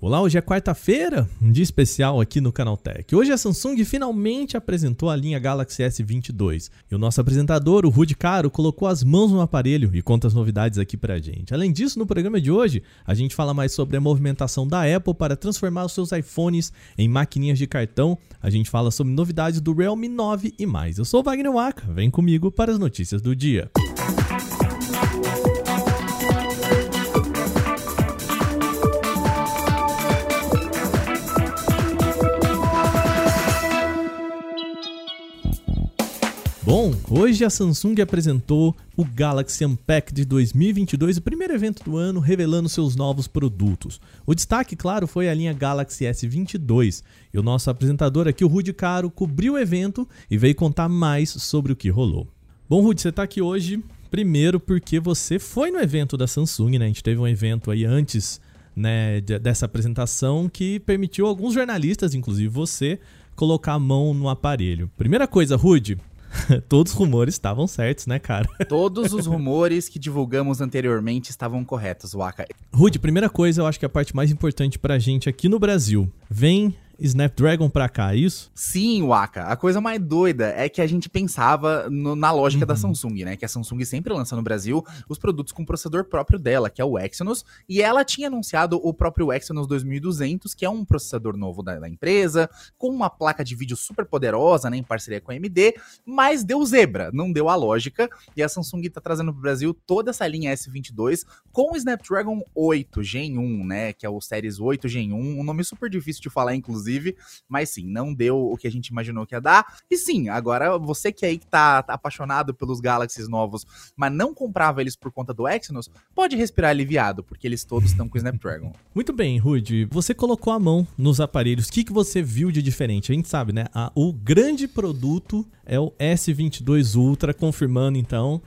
Olá, hoje é quarta-feira, um dia especial aqui no Canaltech. Hoje a Samsung finalmente apresentou a linha Galaxy S22 e o nosso apresentador, o Rudy Caro, colocou as mãos no aparelho e conta as novidades aqui pra gente. Além disso, no programa de hoje, a gente fala mais sobre a movimentação da Apple para transformar os seus iPhones em maquininhas de cartão, a gente fala sobre novidades do Realme 9 e mais. Eu sou o Wagner Waka, vem comigo para as notícias do dia. Música hoje a Samsung apresentou o Galaxy Unpacked 2022, o primeiro evento do ano, revelando seus novos produtos. O destaque, claro, foi a linha Galaxy S22. E o nosso apresentador aqui, o Rudy Caro, cobriu o evento e veio contar mais sobre o que rolou. Bom, Rudy, você está aqui hoje, primeiro porque você foi no evento da Samsung, né? A gente teve um evento aí antes né, dessa apresentação que permitiu alguns jornalistas, inclusive você, colocar a mão no aparelho. Primeira coisa, Rudy, Todos os rumores estavam certos, né, cara? Todos os rumores que divulgamos anteriormente estavam corretos, Waka. Rude, primeira coisa, eu acho que a parte mais importante pra gente aqui no Brasil. Vem Snapdragon pra cá, é isso? Sim, Waka. A coisa mais doida é que a gente pensava no, na lógica uhum. da Samsung, né? Que a Samsung sempre lança no Brasil os produtos com processador próprio dela, que é o Exynos, e ela tinha anunciado o próprio Exynos 2200, que é um processador novo da, da empresa, com uma placa de vídeo super poderosa, né, em parceria com a AMD, mas deu zebra, não deu a lógica, e a Samsung tá trazendo pro Brasil toda essa linha S22 com o Snapdragon 8 Gen 1, né, que é o Series 8 Gen 1, um nome super difícil de falar, inclusive, inclusive. Mas sim, não deu o que a gente imaginou que ia dar. E sim, agora você que aí que tá, tá apaixonado pelos Galaxies novos, mas não comprava eles por conta do Exynos, pode respirar aliviado, porque eles todos estão com o Snapdragon. Muito bem, Rude. Você colocou a mão nos aparelhos. O que, que você viu de diferente? A gente sabe, né? A, o grande produto é o S22 Ultra, confirmando então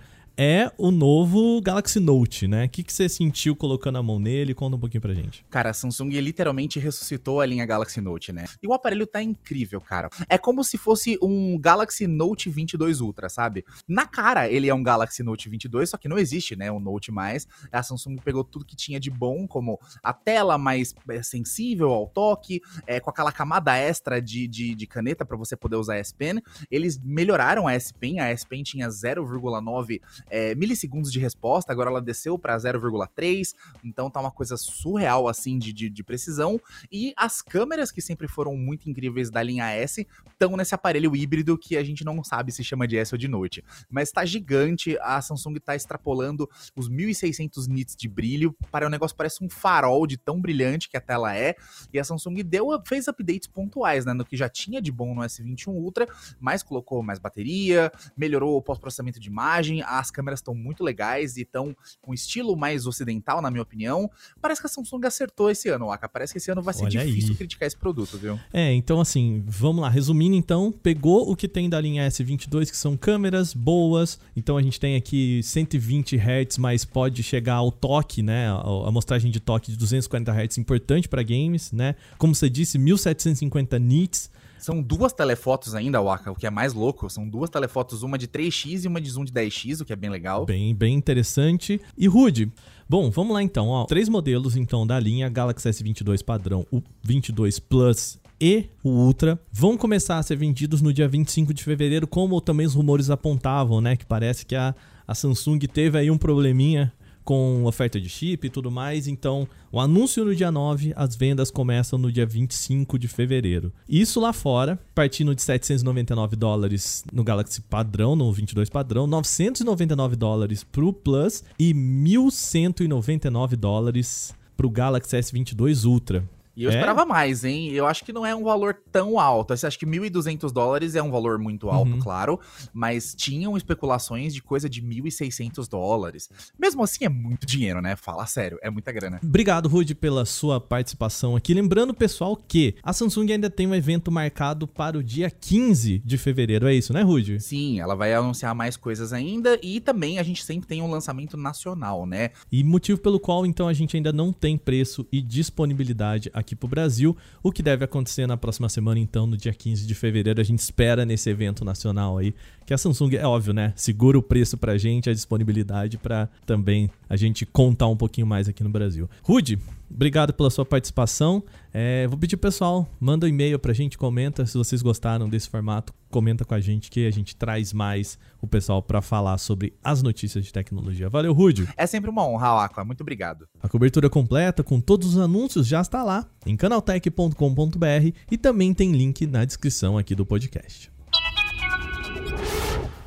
é o novo Galaxy Note, né? O que, que você sentiu colocando a mão nele? Conta um pouquinho pra gente. Cara, a Samsung literalmente ressuscitou a linha Galaxy Note, né? E o aparelho tá incrível, cara. É como se fosse um Galaxy Note 22 Ultra, sabe? Na cara, ele é um Galaxy Note 22, só que não existe, né? O Note mais. A Samsung pegou tudo que tinha de bom, como a tela mais é, sensível ao toque, é, com aquela camada extra de, de, de caneta para você poder usar a S Pen. Eles melhoraram a S Pen, a S Pen tinha 0,9 é, milissegundos de resposta, agora ela desceu para 0,3, então tá uma coisa surreal assim de, de, de, precisão. E as câmeras que sempre foram muito incríveis da linha S estão nesse aparelho híbrido que a gente não sabe se chama de S ou de Note. Mas tá gigante, a Samsung tá extrapolando os 1600 nits de brilho, para o negócio parece um farol de tão brilhante que a tela é. E a Samsung deu, fez updates pontuais, né, no que já tinha de bom no S21 Ultra, mas colocou mais bateria, melhorou o pós-processamento de imagem, as câmeras câmeras estão muito legais e estão com estilo mais ocidental, na minha opinião. Parece que a Samsung acertou esse ano, Waka. Parece que esse ano vai ser Olha difícil aí. criticar esse produto, viu? É, então assim, vamos lá. Resumindo então, pegou o que tem da linha S22, que são câmeras boas. Então a gente tem aqui 120 Hz, mas pode chegar ao toque, né? A amostragem de toque de 240 Hz importante para games, né? Como você disse, 1750 nits. São duas telefotos ainda, Waka, o que é mais louco. São duas telefotos, uma de 3x e uma de zoom de 10x, o que é bem legal. Bem, bem interessante. E Rude, Bom, vamos lá então, ó. Três modelos então da linha Galaxy S22 padrão, o 22 Plus e o Ultra vão começar a ser vendidos no dia 25 de fevereiro, como também os rumores apontavam, né? Que parece que a, a Samsung teve aí um probleminha com oferta de chip e tudo mais. Então, o anúncio no dia 9, as vendas começam no dia 25 de fevereiro. Isso lá fora, partindo de 799 dólares no Galaxy padrão, no 22 padrão, 999 dólares pro Plus e 1199 dólares pro Galaxy S22 Ultra. E eu é? esperava mais, hein? Eu acho que não é um valor tão alto. Eu acho que 1.200 dólares é um valor muito alto, uhum. claro. Mas tinham especulações de coisa de 1.600 dólares. Mesmo assim, é muito dinheiro, né? Fala sério, é muita grana. Obrigado, Rude, pela sua participação aqui. Lembrando, pessoal, que a Samsung ainda tem um evento marcado para o dia 15 de fevereiro. É isso, né, Rude? Sim, ela vai anunciar mais coisas ainda. E também a gente sempre tem um lançamento nacional, né? E motivo pelo qual, então, a gente ainda não tem preço e disponibilidade aqui aqui para o Brasil, o que deve acontecer na próxima semana, então, no dia 15 de fevereiro. A gente espera nesse evento nacional aí, que a Samsung, é óbvio, né? Segura o preço para a gente, a disponibilidade para também a gente contar um pouquinho mais aqui no Brasil. Rude, Obrigado pela sua participação. É, vou pedir pessoal, manda um e-mail pra gente, comenta se vocês gostaram desse formato, comenta com a gente que a gente traz mais o pessoal para falar sobre as notícias de tecnologia. Valeu, Rúdio. É sempre uma honra, Aqua. Muito obrigado. A cobertura completa com todos os anúncios já está lá em canaltech.com.br e também tem link na descrição aqui do podcast.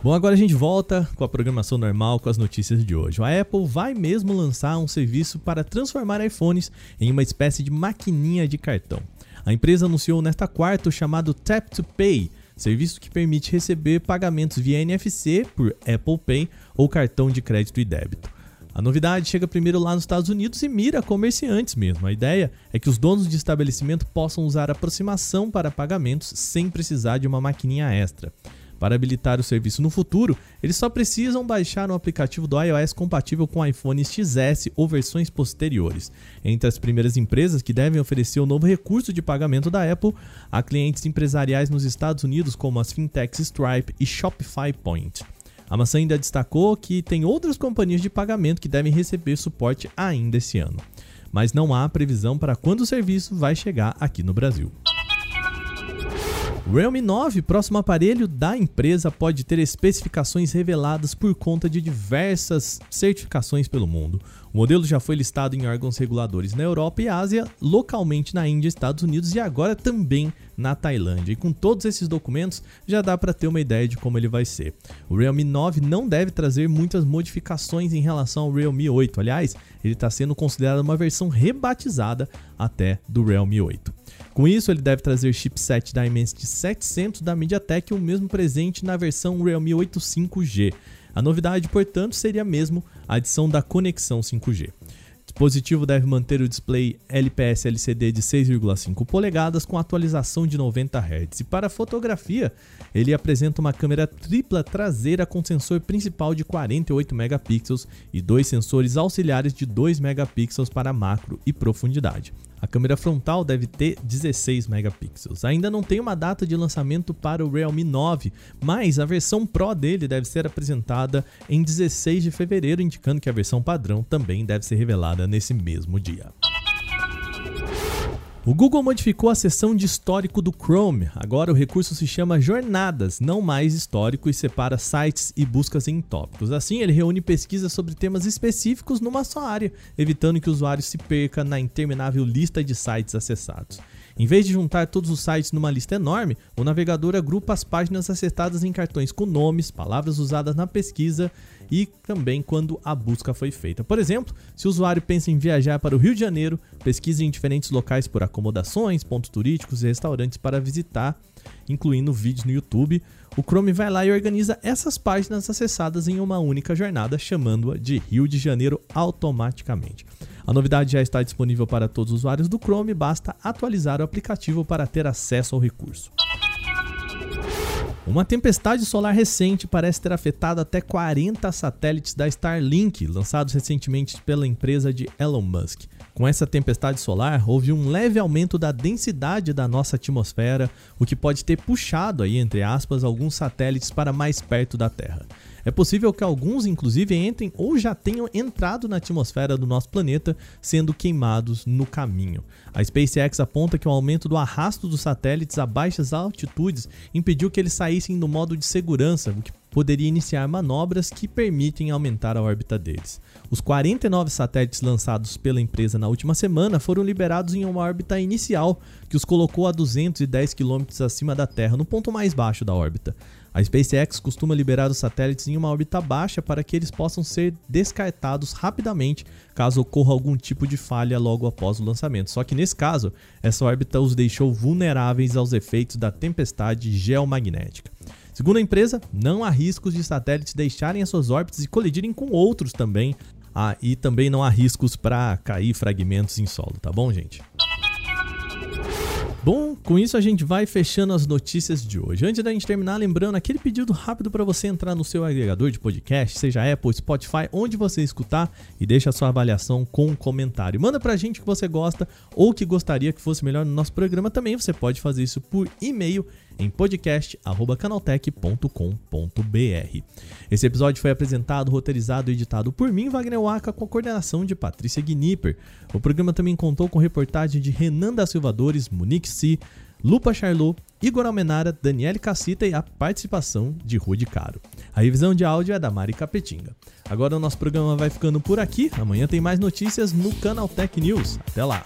Bom, agora a gente volta com a programação normal com as notícias de hoje. A Apple vai mesmo lançar um serviço para transformar iPhones em uma espécie de maquininha de cartão. A empresa anunciou nesta quarta o chamado Tap to Pay, serviço que permite receber pagamentos via NFC por Apple Pay ou cartão de crédito e débito. A novidade chega primeiro lá nos Estados Unidos e mira comerciantes mesmo. A ideia é que os donos de estabelecimento possam usar aproximação para pagamentos sem precisar de uma maquininha extra. Para habilitar o serviço no futuro, eles só precisam baixar um aplicativo do iOS compatível com iPhone XS ou versões posteriores. Entre as primeiras empresas que devem oferecer o novo recurso de pagamento da Apple, há clientes empresariais nos Estados Unidos como as fintechs Stripe e Shopify Point. A maçã ainda destacou que tem outras companhias de pagamento que devem receber suporte ainda esse ano. Mas não há previsão para quando o serviço vai chegar aqui no Brasil. O Realme 9, próximo aparelho da empresa, pode ter especificações reveladas por conta de diversas certificações pelo mundo. O modelo já foi listado em órgãos reguladores na Europa e Ásia, localmente na Índia, Estados Unidos e agora também na Tailândia. E com todos esses documentos já dá para ter uma ideia de como ele vai ser. O Realme 9 não deve trazer muitas modificações em relação ao Realme 8. Aliás, ele está sendo considerado uma versão rebatizada até do Realme 8. Com isso, ele deve trazer chipset Dimensity 700 da MediaTek e o mesmo presente na versão Realme 8 5G. A novidade, portanto, seria mesmo a adição da conexão 5G. O dispositivo deve manter o display LPS LCD de 6,5 polegadas com atualização de 90 Hz. E para fotografia, ele apresenta uma câmera tripla traseira com sensor principal de 48 megapixels e dois sensores auxiliares de 2 megapixels para macro e profundidade. A câmera frontal deve ter 16 megapixels. Ainda não tem uma data de lançamento para o Realme 9, mas a versão Pro dele deve ser apresentada em 16 de fevereiro, indicando que a versão padrão também deve ser revelada nesse mesmo dia. O Google modificou a seção de histórico do Chrome. Agora o recurso se chama Jornadas, não mais histórico, e separa sites e buscas em tópicos. Assim, ele reúne pesquisas sobre temas específicos numa só área, evitando que o usuário se perca na interminável lista de sites acessados. Em vez de juntar todos os sites numa lista enorme, o navegador agrupa as páginas acessadas em cartões com nomes, palavras usadas na pesquisa e também quando a busca foi feita. Por exemplo, se o usuário pensa em viajar para o Rio de Janeiro, pesquise em diferentes locais por acomodações, pontos turísticos e restaurantes para visitar, incluindo vídeos no YouTube. O Chrome vai lá e organiza essas páginas acessadas em uma única jornada, chamando-a de Rio de Janeiro automaticamente. A novidade já está disponível para todos os usuários do Chrome, basta atualizar o aplicativo para ter acesso ao recurso. Uma tempestade solar recente parece ter afetado até 40 satélites da Starlink, lançados recentemente pela empresa de Elon Musk. Com essa tempestade solar, houve um leve aumento da densidade da nossa atmosfera, o que pode ter puxado aí, entre aspas, alguns satélites para mais perto da Terra. É possível que alguns, inclusive, entrem ou já tenham entrado na atmosfera do nosso planeta, sendo queimados no caminho. A SpaceX aponta que o aumento do arrasto dos satélites a baixas altitudes impediu que eles saíssem no modo de segurança, o que poderia iniciar manobras que permitem aumentar a órbita deles. Os 49 satélites lançados pela empresa na última semana foram liberados em uma órbita inicial, que os colocou a 210 km acima da Terra, no ponto mais baixo da órbita. A SpaceX costuma liberar os satélites em uma órbita baixa para que eles possam ser descartados rapidamente caso ocorra algum tipo de falha logo após o lançamento. Só que nesse caso, essa órbita os deixou vulneráveis aos efeitos da tempestade geomagnética. Segundo a empresa, não há riscos de satélites deixarem as suas órbitas e colidirem com outros também. Ah, e também não há riscos para cair fragmentos em solo, tá bom, gente? Bom, Com isso, a gente vai fechando as notícias de hoje. Antes da gente terminar, lembrando aquele pedido rápido para você entrar no seu agregador de podcast, seja Apple, Spotify, onde você escutar, e deixa a sua avaliação com um comentário. Manda pra gente que você gosta ou que gostaria que fosse melhor no nosso programa também. Você pode fazer isso por e-mail em podcast@canaltech.com.br. Esse episódio foi apresentado, roteirizado e editado por mim, Wagner Waka, com a coordenação de Patrícia Gnipper. O programa também contou com reportagem de Renan da Silvadores, Monique Si, Lupa Charlot, Igor Almenara, Daniele Cassita e a participação de Rude Caro. A revisão de áudio é da Mari Capetinga. Agora o nosso programa vai ficando por aqui. Amanhã tem mais notícias no Canal Tech News. Até lá!